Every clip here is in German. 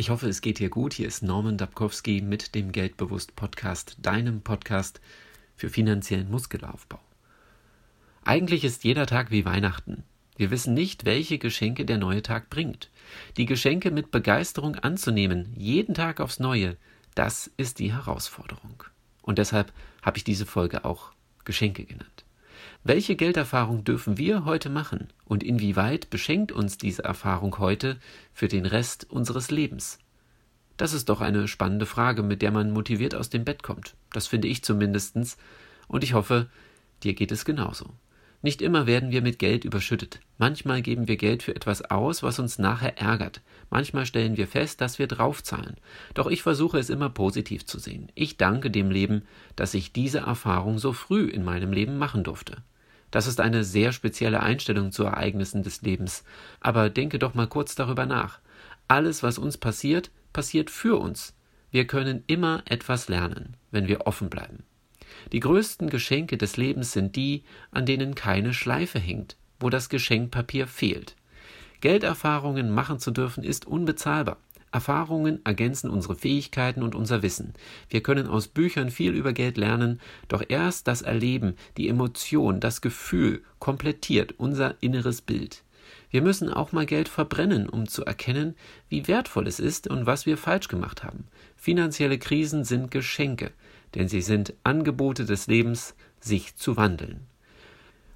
Ich hoffe, es geht dir gut. Hier ist Norman Dabkowski mit dem Geldbewusst Podcast, deinem Podcast für finanziellen Muskelaufbau. Eigentlich ist jeder Tag wie Weihnachten. Wir wissen nicht, welche Geschenke der neue Tag bringt. Die Geschenke mit Begeisterung anzunehmen, jeden Tag aufs Neue, das ist die Herausforderung. Und deshalb habe ich diese Folge auch Geschenke genannt. Welche Gelderfahrung dürfen wir heute machen und inwieweit beschenkt uns diese Erfahrung heute für den Rest unseres Lebens? Das ist doch eine spannende Frage, mit der man motiviert aus dem Bett kommt. Das finde ich zumindestens und ich hoffe, dir geht es genauso. Nicht immer werden wir mit Geld überschüttet. Manchmal geben wir Geld für etwas aus, was uns nachher ärgert. Manchmal stellen wir fest, dass wir draufzahlen. Doch ich versuche es immer positiv zu sehen. Ich danke dem Leben, dass ich diese Erfahrung so früh in meinem Leben machen durfte. Das ist eine sehr spezielle Einstellung zu Ereignissen des Lebens. Aber denke doch mal kurz darüber nach. Alles, was uns passiert, passiert für uns. Wir können immer etwas lernen, wenn wir offen bleiben. Die größten Geschenke des Lebens sind die, an denen keine Schleife hängt, wo das Geschenkpapier fehlt. Gelderfahrungen machen zu dürfen, ist unbezahlbar. Erfahrungen ergänzen unsere Fähigkeiten und unser Wissen. Wir können aus Büchern viel über Geld lernen, doch erst das Erleben, die Emotion, das Gefühl komplettiert unser inneres Bild. Wir müssen auch mal Geld verbrennen, um zu erkennen, wie wertvoll es ist und was wir falsch gemacht haben. Finanzielle Krisen sind Geschenke denn sie sind Angebote des Lebens, sich zu wandeln.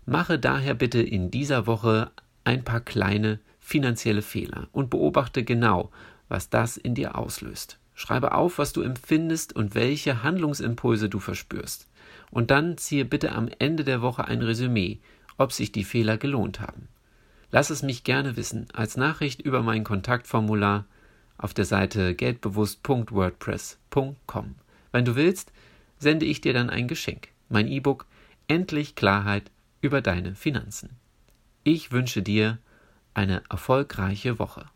Mache daher bitte in dieser Woche ein paar kleine finanzielle Fehler und beobachte genau, was das in dir auslöst. Schreibe auf, was du empfindest und welche Handlungsimpulse du verspürst. Und dann ziehe bitte am Ende der Woche ein Resümee, ob sich die Fehler gelohnt haben. Lass es mich gerne wissen als Nachricht über mein Kontaktformular auf der Seite geldbewusst.wordpress.com. Wenn du willst, sende ich dir dann ein Geschenk, mein E-Book Endlich Klarheit über deine Finanzen. Ich wünsche dir eine erfolgreiche Woche.